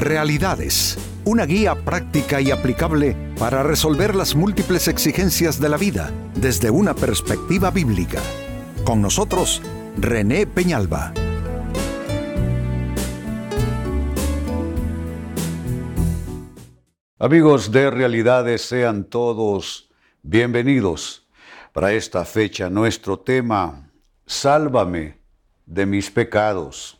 Realidades, una guía práctica y aplicable para resolver las múltiples exigencias de la vida desde una perspectiva bíblica. Con nosotros, René Peñalba. Amigos de Realidades, sean todos bienvenidos para esta fecha. Nuestro tema, Sálvame de mis pecados.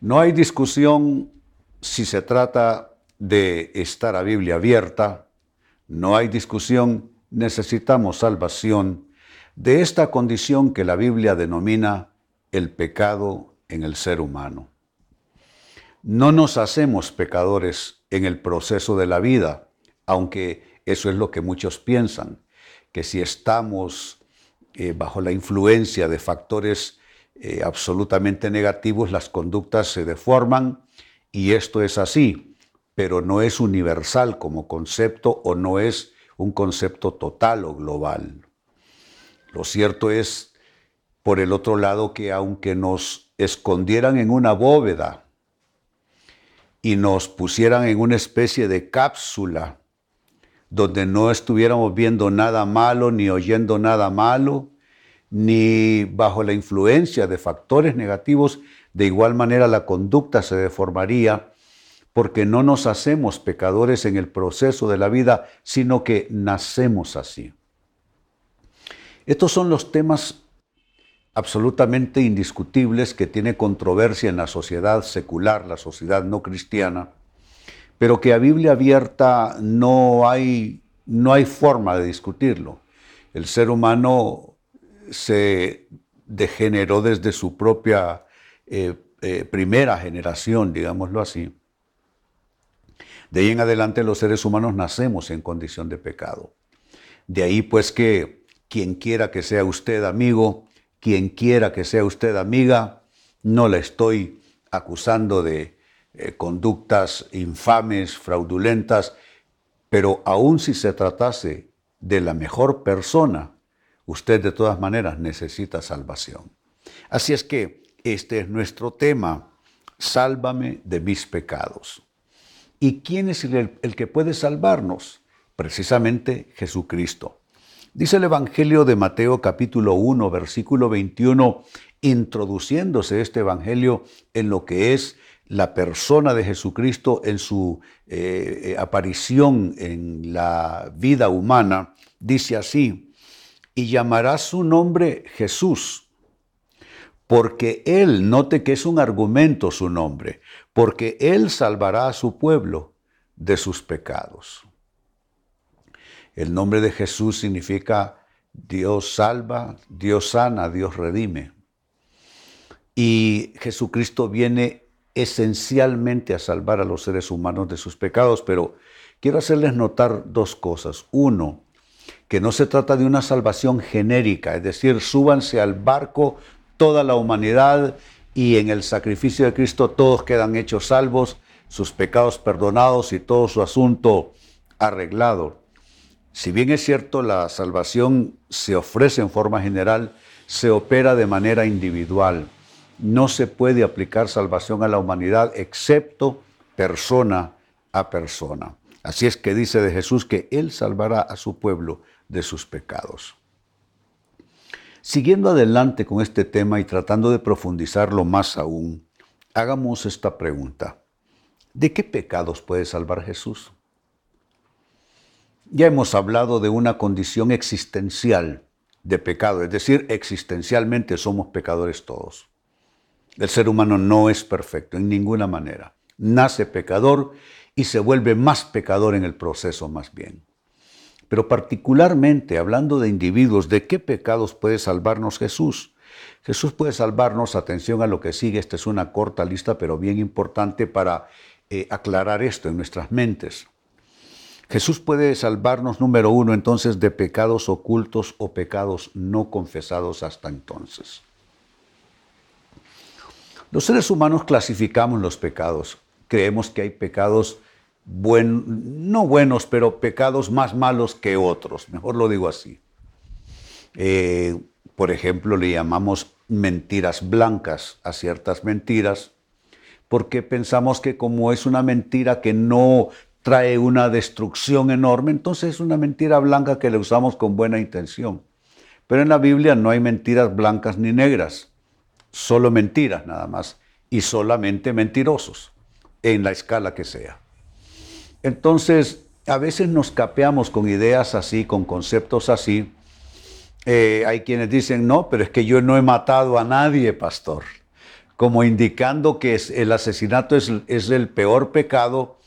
No hay discusión si se trata de estar a Biblia abierta, no hay discusión, necesitamos salvación de esta condición que la Biblia denomina el pecado en el ser humano. No nos hacemos pecadores en el proceso de la vida, aunque eso es lo que muchos piensan, que si estamos eh, bajo la influencia de factores eh, absolutamente negativos, las conductas se deforman y esto es así, pero no es universal como concepto o no es un concepto total o global. Lo cierto es, por el otro lado, que aunque nos escondieran en una bóveda, y nos pusieran en una especie de cápsula donde no estuviéramos viendo nada malo ni oyendo nada malo, ni bajo la influencia de factores negativos, de igual manera la conducta se deformaría porque no nos hacemos pecadores en el proceso de la vida, sino que nacemos así. Estos son los temas absolutamente indiscutibles que tiene controversia en la sociedad secular, la sociedad no cristiana, pero que a Biblia abierta no hay, no hay forma de discutirlo. El ser humano se degeneró desde su propia eh, eh, primera generación, digámoslo así. De ahí en adelante los seres humanos nacemos en condición de pecado. De ahí pues que quien quiera que sea usted amigo, quien quiera que sea usted amiga, no la estoy acusando de eh, conductas infames, fraudulentas, pero aun si se tratase de la mejor persona, usted de todas maneras necesita salvación. Así es que este es nuestro tema, sálvame de mis pecados. ¿Y quién es el, que puede salvarnos? Precisamente Jesucristo. Dice el Evangelio de Mateo capítulo 1, versículo 21, introduciéndose este Evangelio en lo que es la persona de Jesucristo en su eh, eh, aparición en la vida humana, dice así, y llamará su nombre Jesús, porque Él, note que es un argumento su nombre, porque Él salvará a su pueblo de sus pecados. El nombre de Jesús significa Dios salva, Dios sana, Dios redime. Y Jesucristo viene esencialmente a salvar a los seres humanos de sus pecados, pero quiero hacerles notar dos cosas. Uno, que no se trata de una salvación genérica, es decir, súbanse al barco toda la humanidad y en el sacrificio de Cristo todos quedan hechos salvos, sus pecados perdonados y todo su asunto arreglado. Si bien es cierto, la salvación se ofrece en forma general, se opera de manera individual. No se puede aplicar salvación a la humanidad excepto persona a persona. Así es que dice de Jesús que Él salvará a su pueblo de sus pecados. Siguiendo adelante con este tema y tratando de profundizarlo más aún, hagamos esta pregunta. ¿De qué pecados puede salvar Jesús? Ya hemos hablado de una condición existencial de pecado, es decir, existencialmente somos pecadores todos. El ser humano no es perfecto en ninguna manera. Nace pecador y se vuelve más pecador en el proceso más bien. Pero particularmente hablando de individuos, ¿de qué pecados puede salvarnos Jesús? Jesús puede salvarnos, atención a lo que sigue, esta es una corta lista, pero bien importante para eh, aclarar esto en nuestras mentes. Jesús puede salvarnos, número uno, entonces, de pecados ocultos o pecados no confesados hasta entonces. Los seres humanos clasificamos los pecados. Creemos que hay pecados no buenos, pero pecados más malos que otros. Mejor lo digo así. Eh, por ejemplo, le llamamos mentiras blancas a ciertas mentiras, porque pensamos que como es una mentira que no trae una destrucción enorme, entonces es una mentira blanca que le usamos con buena intención. Pero en la Biblia no hay mentiras blancas ni negras, solo mentiras nada más, y solamente mentirosos, en la escala que sea. Entonces, a veces nos capeamos con ideas así, con conceptos así. Eh, hay quienes dicen, no, pero es que yo no he matado a nadie, pastor. Como indicando que el asesinato es, el peor pecado,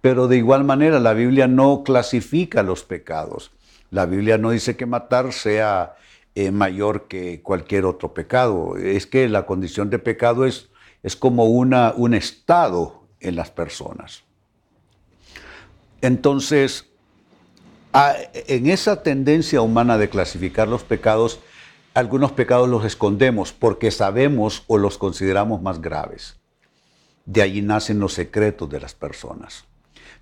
pero de igual manera la Biblia no clasifica los pecados. La Biblia no dice que matar sea eh, mayor que cualquier otro pecado. Es que la condición de pecado es, es como una, un estado en las personas. Entonces, en esa tendencia humana de clasificar los pecados, algunos pecados los escondemos porque sabemos o los consideramos más graves. De allí nacen los secretos de las personas.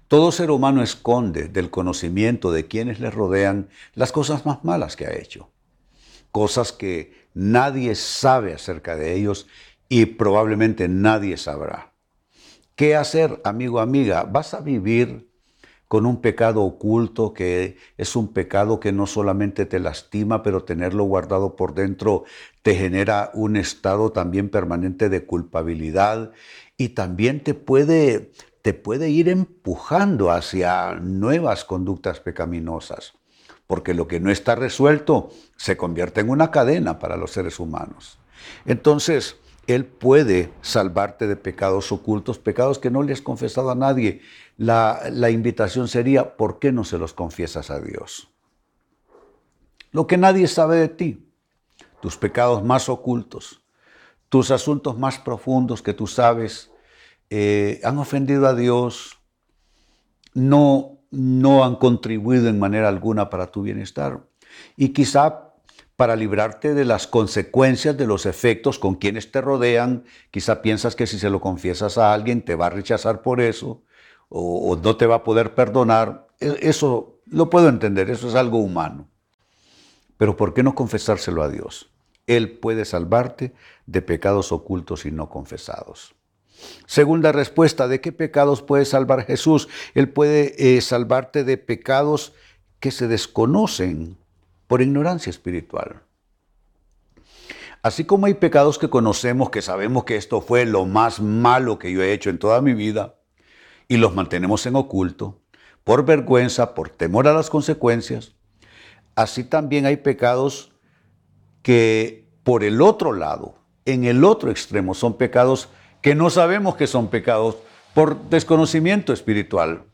Todo ser humano esconde del conocimiento de quienes le rodean las cosas más malas que ha hecho, cosas que nadie sabe acerca de ellos y probablemente nadie sabrá. ¿Qué hacer, amigo, amiga? ¿Vas a vivir con un pecado oculto que es un pecado que no solamente te lastima, pero tenerlo guardado por dentro te genera un estado también permanente de culpabilidad y también te puede te puede ir empujando hacia nuevas conductas pecaminosas, porque lo que no está resuelto se convierte en una cadena para los seres humanos. Entonces, Él puede salvarte de pecados ocultos, pecados que no le has confesado a nadie. La, invitación sería, ¿por qué no se los confiesas a Dios? Lo que nadie sabe de ti, tus pecados más ocultos, tus asuntos más profundos que tú sabes, eh, han ofendido a Dios, no, no han contribuido en manera alguna para tu bienestar. Y quizá para librarte de las consecuencias de los efectos con quienes te rodean, quizá piensas que si se lo confiesas a alguien te va a rechazar por eso o, no te va a poder perdonar. E, eso lo puedo entender, eso es algo humano. Pero ¿por qué no confesárselo a Dios? Él puede salvarte de pecados ocultos y no confesados. Segunda respuesta, ¿de qué pecados puede salvar Jesús? Él puede eh, salvarte de pecados que se desconocen por ignorancia espiritual. Así como hay pecados que conocemos, que sabemos que esto fue lo más malo que yo he hecho en toda mi vida, y los mantenemos en oculto, por vergüenza, por temor a las consecuencias, así también hay pecados que por el otro lado, en el otro extremo, son pecados que no sabemos que son pecados por desconocimiento espiritual.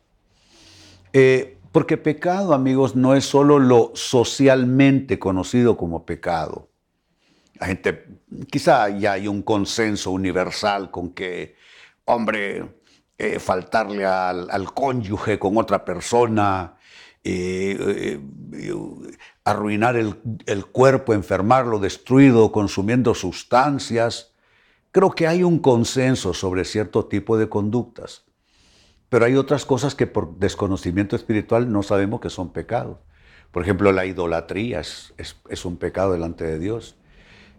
Eh, porque pecado, amigos, no es solo lo socialmente conocido como pecado. La gente, quizá ya hay un consenso universal con que, hombre, eh, faltarle al, cónyuge con otra persona, eh, arruinar el, el, cuerpo, enfermarlo, destruido, consumiendo sustancias, Creo que hay un consenso sobre cierto tipo de conductas, pero hay otras cosas que por desconocimiento espiritual no sabemos que son pecados. Por ejemplo, la idolatría es, un pecado delante de Dios.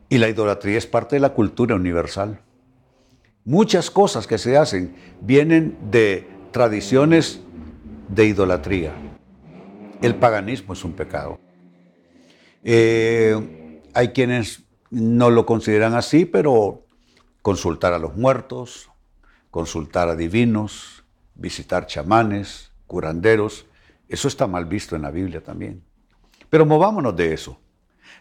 Y la idolatría es parte de la cultura universal. Muchas cosas que se hacen vienen de tradiciones de idolatría. El paganismo es un pecado. Eh, hay quienes no lo consideran así, pero consultar a los muertos, consultar a divinos, visitar chamanes, curanderos. Eso está mal visto en la Biblia también. Pero movámonos de eso.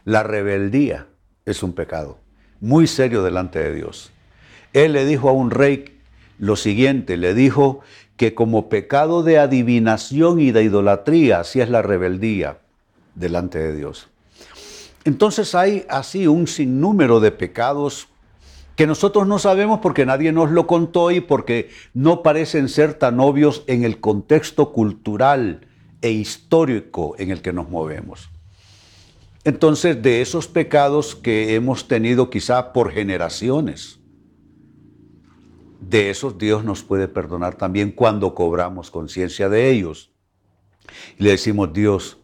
La rebeldía es un pecado muy serio delante de Dios. Él le dijo a un rey lo siguiente, le dijo que como pecado de adivinación y de idolatría, así es la rebeldía delante de Dios. Entonces hay así un sinnúmero de pecados que nosotros no sabemos porque nadie nos lo contó y porque no parecen ser tan obvios en el contexto cultural e histórico en el que nos movemos. Entonces, de esos pecados que hemos tenido quizá por generaciones, de esos Dios nos puede perdonar también cuando cobramos conciencia de ellos. Y le decimos, Dios,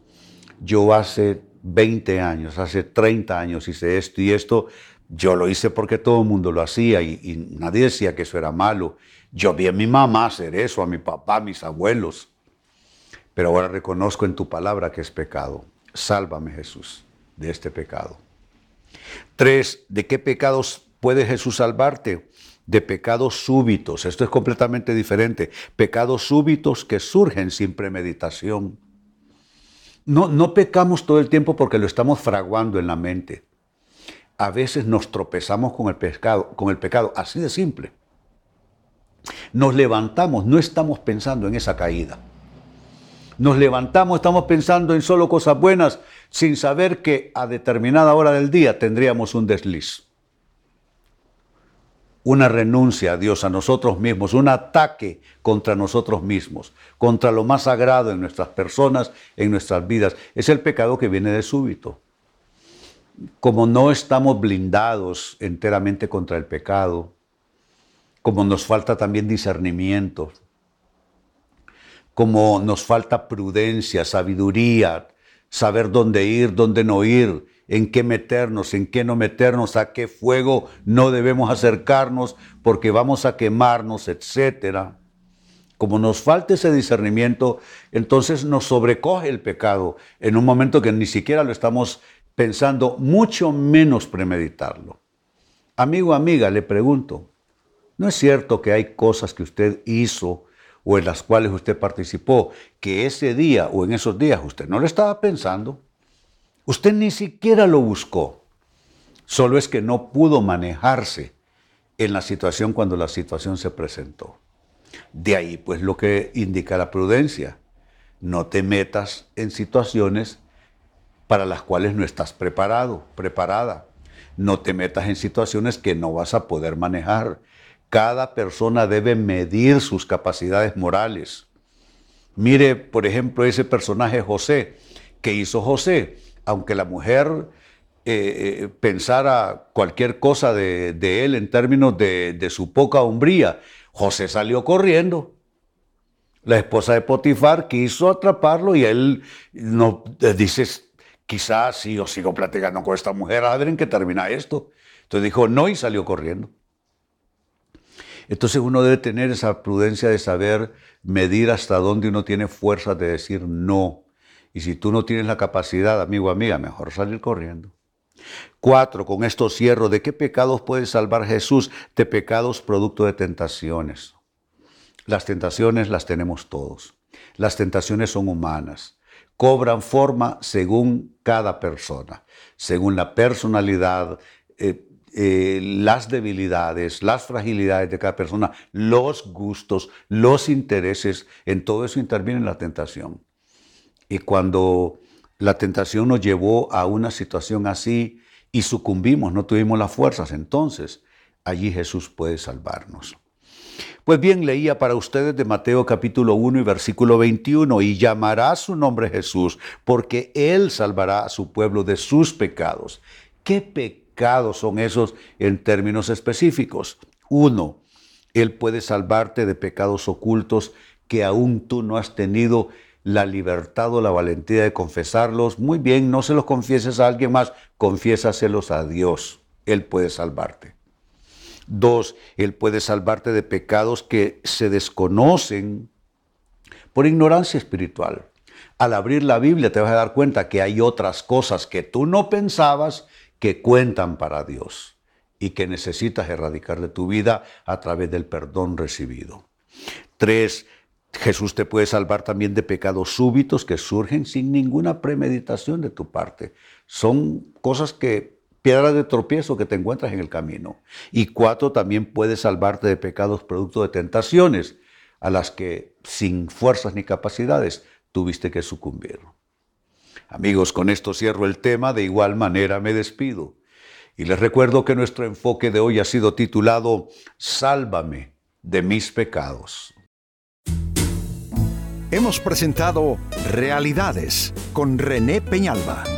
yo hace 20 años, hace 30 años hice esto y esto, Yo lo hice porque todo el mundo lo hacía y, y, nadie decía que eso era malo. Yo vi a mi mamá hacer eso, a mi papá, a mis abuelos. Pero ahora reconozco en tu palabra que es pecado. Sálvame Jesús de este pecado. Tres, ¿de qué pecados puede Jesús salvarte? De pecados súbitos. Esto es completamente diferente. Pecados súbitos que surgen sin premeditación. No, no pecamos todo el tiempo porque lo estamos fraguando en la mente. A veces nos tropezamos con el pecado, con el pecado, así de simple. Nos levantamos, no estamos pensando en esa caída. Nos levantamos, estamos pensando en solo cosas buenas, sin saber que a determinada hora del día tendríamos un desliz. Una renuncia a Dios, a nosotros mismos, un ataque contra nosotros mismos, contra lo más sagrado en nuestras personas, en nuestras vidas. Es el pecado que viene de súbito. Como no estamos blindados enteramente contra el pecado, como nos falta también discernimiento, como nos falta prudencia, sabiduría, saber dónde ir, dónde no ir, en qué meternos, en qué no meternos, a qué fuego no debemos acercarnos porque vamos a quemarnos, etc. Como nos falta ese discernimiento, entonces nos sobrecoge el pecado en un momento que ni siquiera lo estamos pensando, mucho menos premeditarlo. Amigo, amiga, le pregunto, ¿no es cierto que hay cosas que usted hizo o en las cuales usted participó, que ese día o en esos días usted no lo estaba pensando, usted ni siquiera lo buscó. Solo es que no pudo manejarse en la situación cuando la situación se presentó. De ahí pues lo que indica la prudencia. No te metas en situaciones para las cuales no estás preparado, preparada. No te metas en situaciones que no vas a poder manejar. Cada persona debe medir sus capacidades morales. Mire, por ejemplo, ese personaje José. que hizo José? Aunque la mujer eh, eh, pensara cualquier cosa de, él en términos de, su poca hombría, José salió corriendo. La esposa de Potifar quiso atraparlo y él no, eh, dice, quizás si yo sigo platicando con esta mujer, a ver en qué termina esto. Entonces dijo, no y salió corriendo. Entonces uno debe tener esa prudencia de saber medir hasta dónde uno tiene fuerza de decir no. Y si tú no tienes la capacidad, amigo, amiga, mejor salir corriendo. Cuatro, con esto cierro, ¿de qué pecados puede salvar Jesús? De pecados producto de tentaciones. Las tentaciones las tenemos todos. Las tentaciones son humanas. Cobran forma según cada persona, según la personalidad, eh, eh, las debilidades, las fragilidades de cada persona, los gustos, los intereses, en todo eso interviene la tentación. Y cuando la tentación nos llevó a una situación así y sucumbimos, no tuvimos las fuerzas, entonces allí Jesús puede salvarnos. Pues bien, leía para ustedes de Mateo capítulo 1 y versículo 21, y llamará su nombre Jesús, porque Él salvará a su pueblo de sus pecados. ¿Qué pecado? son esos en términos específicos. Uno, Él puede salvarte de pecados ocultos que aún tú no has tenido la libertad o la valentía de confesarlos. Muy bien, no se los confieses a alguien más, confiésaselos a Dios. Él puede salvarte. Dos, Él puede salvarte de pecados que se desconocen por ignorancia espiritual. Al abrir la Biblia te vas a dar cuenta que hay otras cosas que tú no pensabas que cuentan para Dios y que necesitas erradicar de tu vida a través del perdón recibido. Tres, Jesús te puede salvar también de pecados súbitos que surgen sin ninguna premeditación de tu parte. Son cosas que, piedras de tropiezo que te encuentras en el camino. Y cuatro, también puede salvarte de pecados producto de tentaciones a las que sin fuerzas ni capacidades tuviste que sucumbir. Amigos, con esto cierro el tema, de igual manera me despido. Y les recuerdo que nuestro enfoque de hoy ha sido titulado Sálvame de mis pecados. Hemos presentado Realidades con René Peñalba.